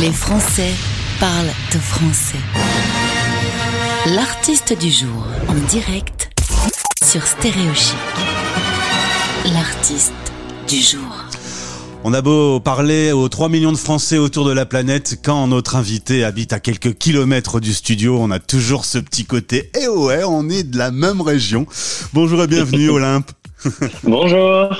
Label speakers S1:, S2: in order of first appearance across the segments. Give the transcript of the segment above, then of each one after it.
S1: Les Français parlent de français. L'artiste du jour en direct sur Stéréochic. L'artiste du jour.
S2: On a beau parler aux 3 millions de Français autour de la planète, quand notre invité habite à quelques kilomètres du studio, on a toujours ce petit côté. Et ouais, on est de la même région. Bonjour et bienvenue Olympe.
S3: Bonjour.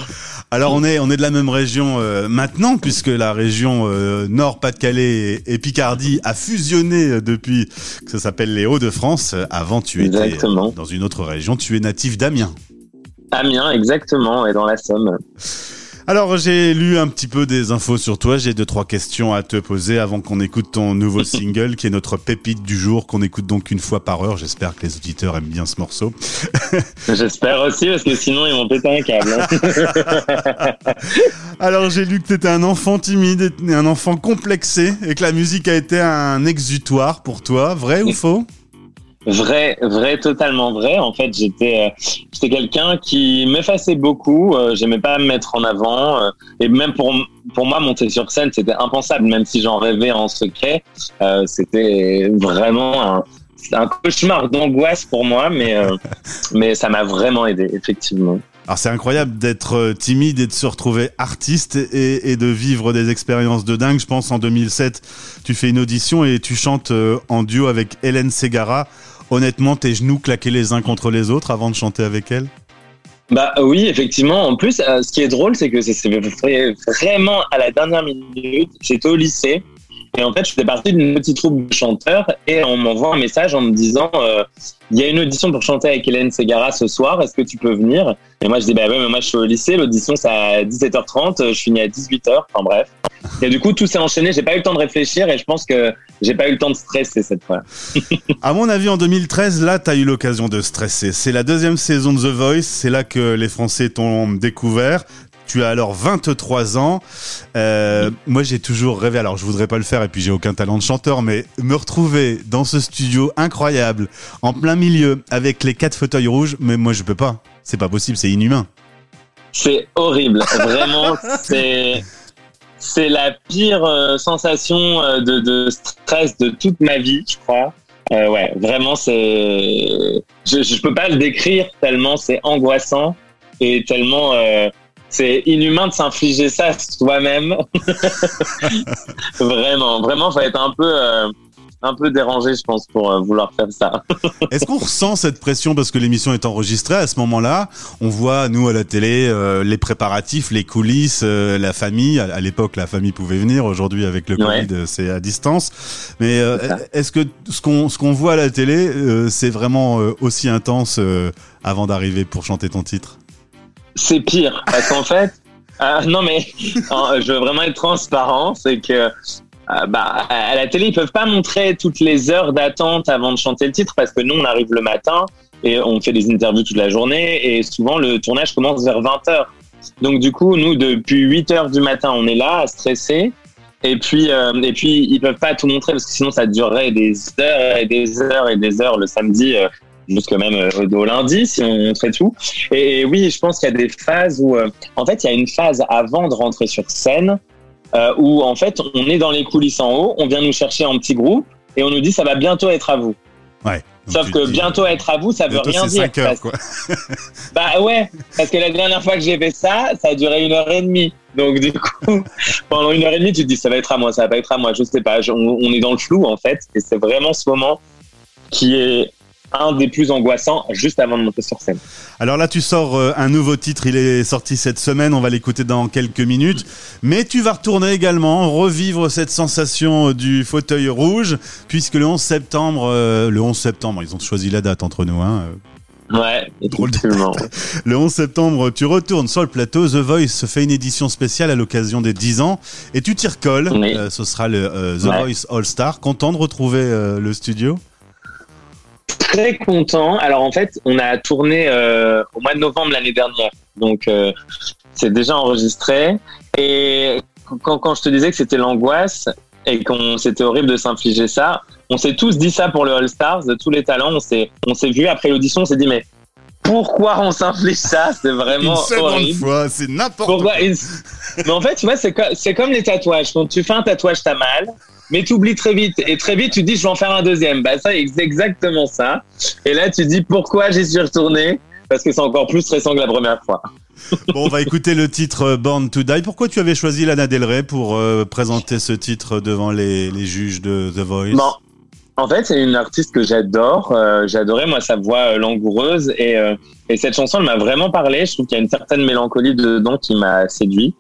S2: Alors on est on est de la même région euh, maintenant puisque la région euh, Nord Pas-de-Calais et, Picardie a fusionné euh, depuis que ça s'appelle les Hauts-de-France. Avant tu étais
S3: Exactement.
S2: dans une autre région, tu es natif d'Amiens.
S3: Amiens, exactement, et dans la Somme.
S2: Alors j'ai lu un petit peu des infos sur toi, j'ai deux trois questions à te poser avant qu'on écoute ton nouveau single qui est notre pépite du jour qu'on écoute donc une fois par heure. J'espère que les auditeurs aiment bien ce morceau.
S3: J'espère aussi, parce que sinon ils vont péter un câble. hein.
S2: Alors j'ai lu que tu étais un enfant timide, et un enfant complexé et que la musique a été un exutoire pour toi, vrai ou faux?
S3: Vrai, vrai, totalement vrai. En fait, j'étais, euh, j'étais quelqu'un qui m'effaçait beaucoup. euh, j'aimais pas me mettre en avant, euh, et même pour pour moi, monter sur scène, c'était impensable. Même si j'en rêvais en secret, c'était vraiment un, un cauchemar d'angoisse pour moi. Mais mais ça m'a vraiment aidé, effectivement.
S2: Alors c'est incroyable d'être euh, timide et de se retrouver artiste et, de vivre des expériences de dingue. Je pense en 2007, tu fais une audition et tu chantes euh, en duo avec Hélène Segara. Honnêtement, tes genoux claquaient les uns contre les autres avant de chanter avec elle
S3: Bah oui, effectivement. En plus, euh, ce qui est drôle, c'est que c'est c'est vrai- vraiment à la dernière minute. J'étais au lycée et en fait, je faisais partie d'une petite troupe de chanteurs et on m'envoie un message en me disant euh, il y a une audition pour chanter avec Hélène Segara ce soir. Est-ce que tu peux venir? Et moi, je dis bah ouais, mais moi je suis au lycée. L'audition c'est à 17h30. Je finis à 18h. Enfin bref. Et du coup, tout s'est enchaîné. J'ai pas eu le temps de réfléchir et je pense que j'ai pas eu le temps de stresser cette fois.
S2: À mon avis, en 2013, là, tu as eu l'occasion de stresser. C'est la deuxième saison de The Voice, c'est là que les Français t'ont découvert. Tu as alors 23 ans. Euh, moi, j'ai toujours rêvé, alors je voudrais pas le faire et puis j'ai aucun talent de chanteur, mais me retrouver dans ce studio incroyable, en plein milieu, avec les quatre fauteuils rouges, mais moi, je peux pas. C'est pas possible, c'est inhumain.
S3: C'est horrible, vraiment. c'est c'est la pire euh, sensation euh, de, de stress de toute ma vie, je crois. Euh, ouais, vraiment, c'est. Je, je peux pas le décrire tellement c'est angoissant et tellement euh, c'est inhumain de s'infliger ça soi-même. vraiment, vraiment, faut être un peu. euh, un peu dérangé, je pense, pour euh, vouloir faire ça.
S2: Est-ce qu'on ressent cette pression parce que l'émission est enregistrée à ce moment-là? On voit, nous, à la télé, euh, les préparatifs, les coulisses, euh, la famille. À, l'époque, la famille pouvait venir. Aujourd'hui, avec le. Covid, c'est à distance. Mais est-ce que ce qu'on ce qu'on voit à la télé, c'est vraiment aussi intense avant d'arriver pour chanter ton titre?
S3: C'est pire, parce qu'en fait, euh, non mais je veux vraiment être transparent, c'est que euh, bah, à la télé, ils peuvent pas montrer toutes les heures d'attente avant de chanter le titre, parce que nous, on arrive le matin et on fait des interviews toute la journée, et souvent le tournage commence vers 20 heures. Donc du coup, nous, depuis 8 heures du matin, on est là à stresser. Et puis, euh, et puis, ils peuvent pas tout montrer parce que sinon, ça durerait des heures et des heures et des heures le samedi, euh, jusque même euh, au lundi, si on montrait tout. Et oui, je pense qu'il y a des phases où, euh, en fait, il y a une phase avant de rentrer sur scène euh, où, en fait, on est dans les coulisses en haut, on vient nous chercher en petit groupe et on nous dit ça va bientôt être à vous.
S2: Ouais.
S3: Sauf que
S2: dis,
S3: bientôt être à vous, ça veut rien dire.
S2: 5 heures,
S3: parce-
S2: quoi.
S3: Bah ouais, parce que la dernière fois que j'ai fait ça, ça a duré une heure et demie. Donc du coup, pendant une heure et demie, tu te dis ça va être à moi, ça va pas être à moi, je sais pas. Je- on, on est dans le flou en fait, et c'est vraiment ce moment qui est un des plus angoissants juste avant de monter sur scène.
S2: Alors là, tu sors euh, un nouveau titre, il est sorti cette semaine, on va l'écouter dans quelques minutes. Mais tu vas retourner également, revivre cette sensation euh, du fauteuil rouge, puisque le 11 septembre, euh, le 11 septembre, ils ont choisi la date entre nous, hein.
S3: Ouais,
S2: Drôle. Le 11 septembre, tu retournes sur le plateau. The Voice fait une édition spéciale à l'occasion des 10 ans et tu t'y recolles.
S3: Oui.
S2: Euh, ce sera le euh, The
S3: Ouais.
S2: Voice All Star. Content de retrouver euh, le studio?
S3: Très content. Alors en fait, on a tourné euh, au mois de novembre l'année dernière, donc euh, c'est déjà enregistré. Et quand, quand je te disais que c'était l'angoisse et qu'on c'était horrible de s'infliger ça, on s'est tous dit ça pour le All Stars, de tous les talents. On s'est on s'est vu après l'audition, on s'est dit mais pourquoi on s'inflige ça? C'est vraiment
S2: Une
S3: horrible.
S2: fois, c'est n'importe quoi.
S3: Mais en fait, tu vois, c'est comme les tatouages. Quand tu fais un tatouage, t'as mal, mais tu oublies très vite. Et très vite, tu dis, je vais en faire un deuxième. Bah, ça, c'est exactement ça. Et là, tu dis, pourquoi j'y suis retourné? Parce que c'est encore plus stressant que la première fois.
S2: Bon, on va écouter le titre euh, Born to Die. Pourquoi tu avais choisi Lana Del Rey pour euh, présenter ce titre devant les, les juges de The Voice?
S3: Bon. En fait, c'est une artiste que j'adore. Euh, J'adorais, moi, sa voix langoureuse. Et, euh, et cette chanson, elle m'a vraiment parlé. Je trouve qu'il y a une certaine mélancolie dedans qui m'a séduit.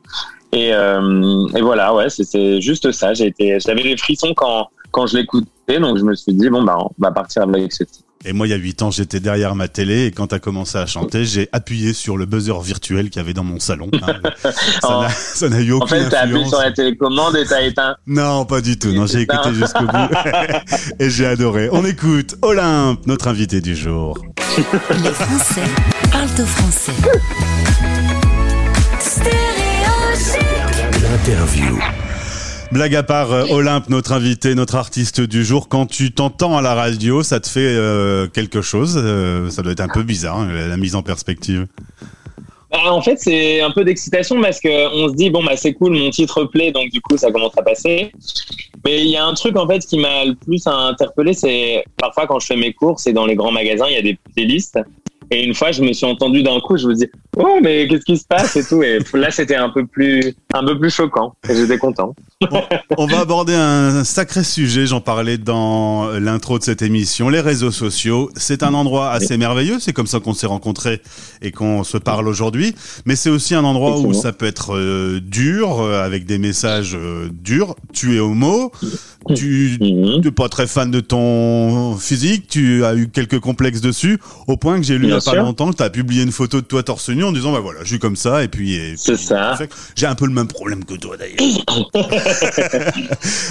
S3: Et, euh, et voilà, ouais, c'est- juste ça. J'ai été, j'avais des frissons quand, quand je l'écoutais. Donc, je me suis dit, bon, bah, on va partir avec ce titre.
S2: Et moi, il y a 8 ans, j'étais derrière ma télé et quand tu as commencé à chanter, j'ai appuyé sur le buzzer virtuel qu'il y avait dans mon salon. hein. ça
S3: En-
S2: n'a- ça n'a eu
S3: En
S2: aucune
S3: fait, t'as appuyé
S2: influence.
S3: sur la télécommande et t'as éteint.
S2: Non, pas du tout. Non, j'ai écouté jusqu'au bout et j'ai adoré. On écoute Olympe, notre invité du jour.
S1: Les Français parlent au français.
S4: L'interview.
S2: Blague à part, euh, Olympe, notre invité, notre artiste du jour, quand tu t'entends à la radio, ça te fait euh, quelque chose. euh, ça doit être un peu bizarre, hein, la, mise en perspective.
S3: Bah, En fait, c'est un peu d'excitation parce que on se dit bon bah c'est cool, mon titre plaît, donc du coup ça commence à passer. Mais il y a un truc en fait qui m'a le plus interpellé, c'est parfois quand je fais mes courses et dans les grands magasins, il y a des playlists. Et une fois, je me suis entendu d'un coup, je me dis oh mais qu'est-ce qui se passe? et tout. Et là, c'était un peu plus un peu plus choquant. Et j'étais content.
S2: On va aborder un sacré sujet, j'en parlais dans l'intro de cette émission, les réseaux sociaux. C'est un endroit assez merveilleux, c'est comme ça qu'on s'est rencontrés et qu'on se parle aujourd'hui, mais c'est aussi un endroit où ça peut être euh, dur, euh, avec des messages euh, durs. Tu es homo, tu
S3: Mhm.
S2: n'es pas très fan de ton physique, tu as eu quelques complexes dessus, au point que j'ai lu il y a pas longtemps que tu as publié une photo de toi torse nu en disant, bah voilà, je suis comme ça, et puis... et
S3: C'est
S2: puis,
S3: ça.
S2: J'ai un peu le même problème que toi d'ailleurs.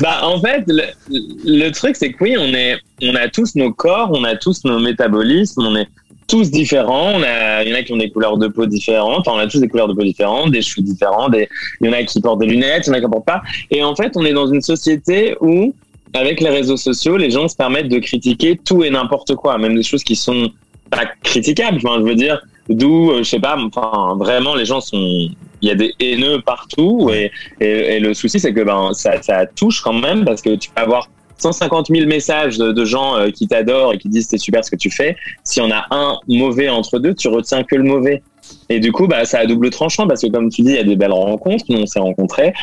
S3: Bah, en fait, le, truc, c'est que oui, on est, on a tous nos corps, on a tous nos métabolismes, on est tous différents. Il y en a qui ont des couleurs de peau différentes. On a tous des couleurs de peau différentes, des cheveux différents. Il y en a qui portent des lunettes, il y en a qui en portent pas. Et en fait, on est dans une société où, avec les réseaux sociaux, les gens se permettent de critiquer tout et n'importe quoi, même des choses qui sont pas critiquables. Enfin, je veux dire, d'où, euh, je sais pas, enfin, vraiment, les gens sont, il y a des haineux partout et, et, et le souci, c'est que ben, ça, ça touche quand même parce que tu peux avoir 150 000 messages de, de gens euh, qui t'adorent et qui disent c'est super ce que tu fais. Si on a un mauvais entre deux, tu retiens que le mauvais. Et du coup, bah, ça a double tranchant parce que comme tu dis, il y a des belles rencontres. Nous, on s'est rencontrés.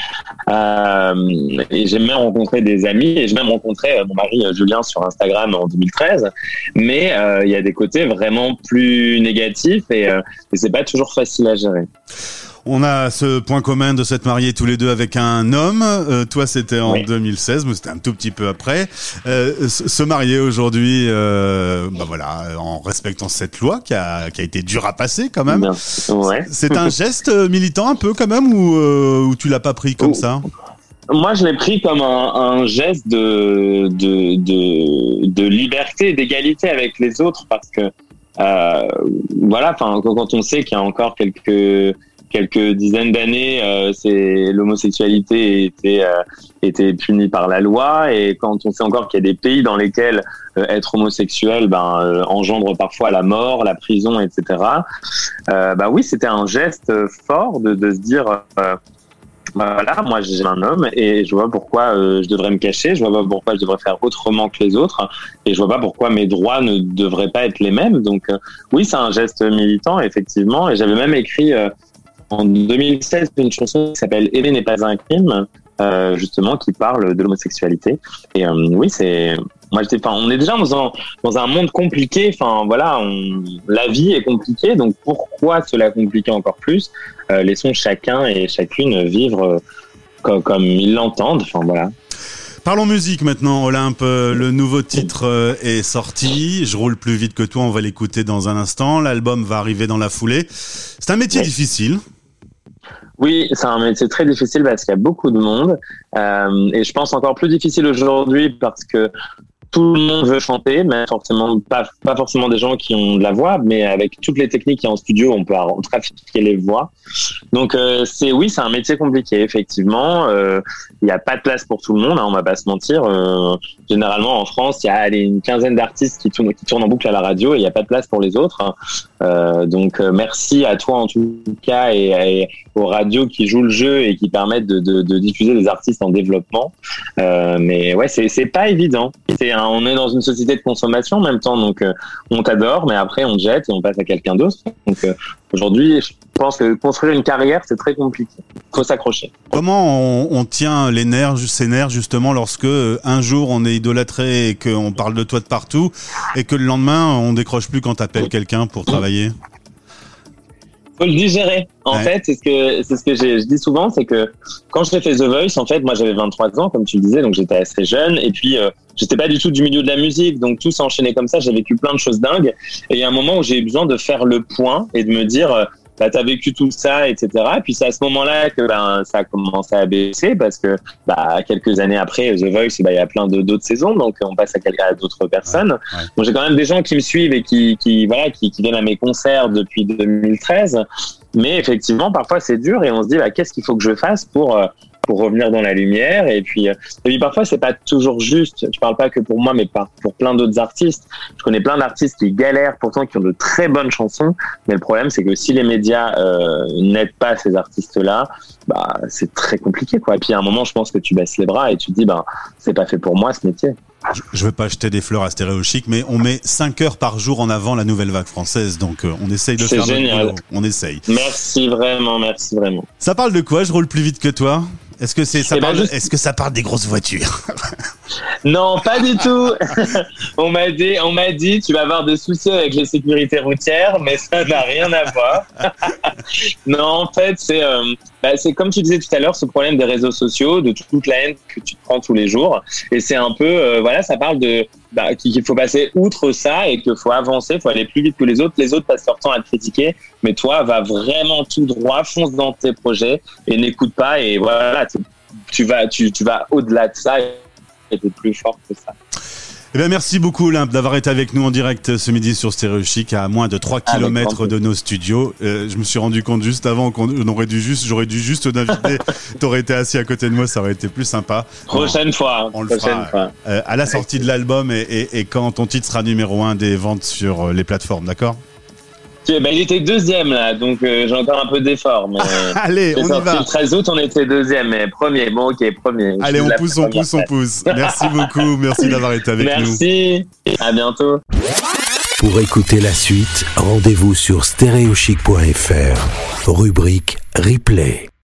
S3: Euh, et j'ai même rencontré des amis et j'ai même rencontré euh, mon mari Julien sur Instagram en 2013. Mais il y a des côtés vraiment plus négatifs et, et c'est pas toujours facile à gérer.
S2: On a ce point commun de s'être mariés tous les deux avec un homme. Euh, toi, c'était en
S3: Oui.
S2: 2016, mais c'était un tout petit peu après. Euh, se marier aujourd'hui, euh, bah voilà, en respectant cette loi qui a, qui a été dure à passer quand même.
S3: Ouais.
S2: C'est un geste militant un peu quand même ou, ou tu l'as pas pris comme
S3: Oh.
S2: ça?
S3: Moi, je l'ai pris comme un, un geste de, de, de, de liberté d'égalité avec les autres parce que, euh, voilà, enfin, quand on sait qu'il y a encore quelques quelques dizaines d'années, euh, l'homosexualité était euh, était punie par la loi et quand on sait encore qu'il y a des pays dans lesquels euh, être homosexuel ben engendre parfois la mort, la prison, etc. Euh, bah oui, c'était un geste fort de, se dire euh, voilà, moi j'ai un homme et je vois pourquoi je devrais me cacher, je vois pas pourquoi je devrais faire autrement que les autres et je vois pas pourquoi mes droits ne devraient pas être les mêmes. Donc oui, c'est un geste militant effectivement et j'avais même écrit en 2016 une chanson qui s'appelle Aimer n'est pas un crime, euh, justement qui parle de l'homosexualité. Et euh, oui, c'est moi j'étais enfin on est déjà dans un dans un monde compliqué, enfin voilà, on, la vie est compliquée donc pourquoi cela compliquer encore plus? Euh, Laissons chacun et chacune vivre comme, comme ils l'entendent, enfin voilà.
S2: Parlons musique maintenant, Olympe. Le nouveau titre est sorti. Je roule plus vite que toi. On va l'écouter dans un instant. L'album va arriver dans la foulée. C'est un métier difficile.
S3: Oui, c'est un métier très difficile parce qu'il y a beaucoup de monde. Euh, et je pense encore plus difficile aujourd'hui parce que tout le monde veut chanter, mais forcément pas, pas forcément des gens qui ont de la voix, mais avec toutes les techniques qui en studio, on peut trafiquer les voix. Donc euh, c'est oui, c'est un métier compliqué effectivement. Euh, il n'y a pas de place pour tout le monde, hein, on va pas se mentir. Euh, généralement en France, il y a allez, une quinzaine d'artistes qui tournent, qui tournent en boucle à la radio et il n'y a pas de place pour les autres. Hein. Euh, donc merci à toi en tout cas et, et, aux radios qui jouent le jeu et qui permettent de, de, de diffuser des artistes en développement. Mais ouais, c'est pas évident. C'est on est dans une société de consommation en même temps, donc on t'adore, mais après on te jette et on passe à quelqu'un d'autre. Donc aujourd'hui, je pense que construire une carrière, c'est très compliqué. Faut s'accrocher.
S2: Comment on, on, tient les nerfs, ses nerfs justement lorsque un jour on est idolâtré et qu'on parle de toi de partout et que le lendemain on décroche plus quand t'appelles quelqu'un pour travailler?
S3: Faut le digérer. En ouais. fait, c'est ce que c'est ce que je dis souvent, c'est que quand j'ai fait The Voice, en fait, moi j'avais 23 ans, comme tu le disais, donc j'étais assez jeune, et puis euh, j'étais pas du tout du milieu de la musique, donc tout s'enchaînait comme ça. J'ai vécu plein de choses dingues, et il y a un moment où j'ai eu besoin de faire le point et de me dire, bah, t'as vécu tout ça, etc. Et puis c'est à ce moment-là que ben, ça a commencé à baisser parce que bah, quelques années après The Voice, bah, il y a plein d'autres saisons, donc on passe à, à d'autres personnes. Ouais, ouais. Donc j'ai quand même des gens qui me suivent et qui, qui voilà, qui, qui viennent à mes concerts depuis 2013. Mais effectivement, parfois c'est dur et on se dit bah, qu'est-ce qu'il faut que je fasse pour euh, pour revenir dans la lumière. Et puis, et puis parfois, c'est pas toujours juste. Je parle pas que pour moi, mais pour plein d'autres artistes. Je connais plein d'artistes qui galèrent, pourtant qui ont de très bonnes chansons. Mais le problème, c'est que si les médias euh, n'aident pas ces artistes-là, bah, c'est très compliqué, quoi. Et puis, à un moment, je pense que tu baisses les bras et tu te dis, ben, c'est pas fait pour moi, ce métier.
S2: Je veux pas acheter des fleurs à Stéréo Chic, mais on met 5 heures par jour en avant la nouvelle vague française, donc euh, on essaye de faire
S3: génial.
S2: notre. On essaye.
S3: Merci vraiment, merci vraiment.
S2: Ça parle de quoi Je roule plus vite que toi? Est-ce que c'est ça
S3: Eh ben,
S2: parle
S3: juste-
S2: Est-ce que ça parle des grosses voitures?
S3: Non, pas du tout. on m'a dit, on m'a dit, tu vas avoir des soucis avec les sécurités routières, mais ça n'a rien à voir. non, en fait, c'est, euh, bah, c'est comme tu disais tout à l'heure, ce problème des réseaux sociaux, de toute la haine que tu prends tous les jours, et c'est un peu, euh, voilà, ça parle de bah, qu'il faut passer outre ça et qu'il faut avancer, faut aller plus vite que les autres. Les autres passent leur temps à te critiquer, mais toi, va vraiment tout droit, fonce dans tes projets et n'écoute pas. Et voilà, tu, vas, tu, vas au-delà de ça plus fort que ça.
S2: Eh bien, merci beaucoup Olympe d'avoir été avec nous en direct ce midi sur Stéréo Chic à moins de 3
S3: Avec
S2: km de nos studios. Euh, je me suis rendu compte juste avant qu'on aurait dû juste, j'aurais dû juste t'inviter. T'aurais été assis à côté de moi, ça aurait été plus sympa.
S3: Prochaine fois.
S2: on le
S3: prochaine
S2: fera,
S3: fois.
S2: Euh, à la sortie de l'album et, et, et quand ton titre sera numéro un des ventes sur euh, les plateformes, d'accord?
S3: Tu- bah, il était deuxième là, donc euh, j'ai encore un peu d'effort. Mais
S2: Allez, on y va.
S3: le 13 août, on était deuxième, mais premier. Bon, ok, premier.
S2: Allez, on pousse, on pousse, on pousse. Merci beaucoup, merci d'avoir été avec nous.
S3: Merci. À bientôt.
S1: Pour écouter la suite, rendez-vous sur stéréochic.fr. Rubrique replay.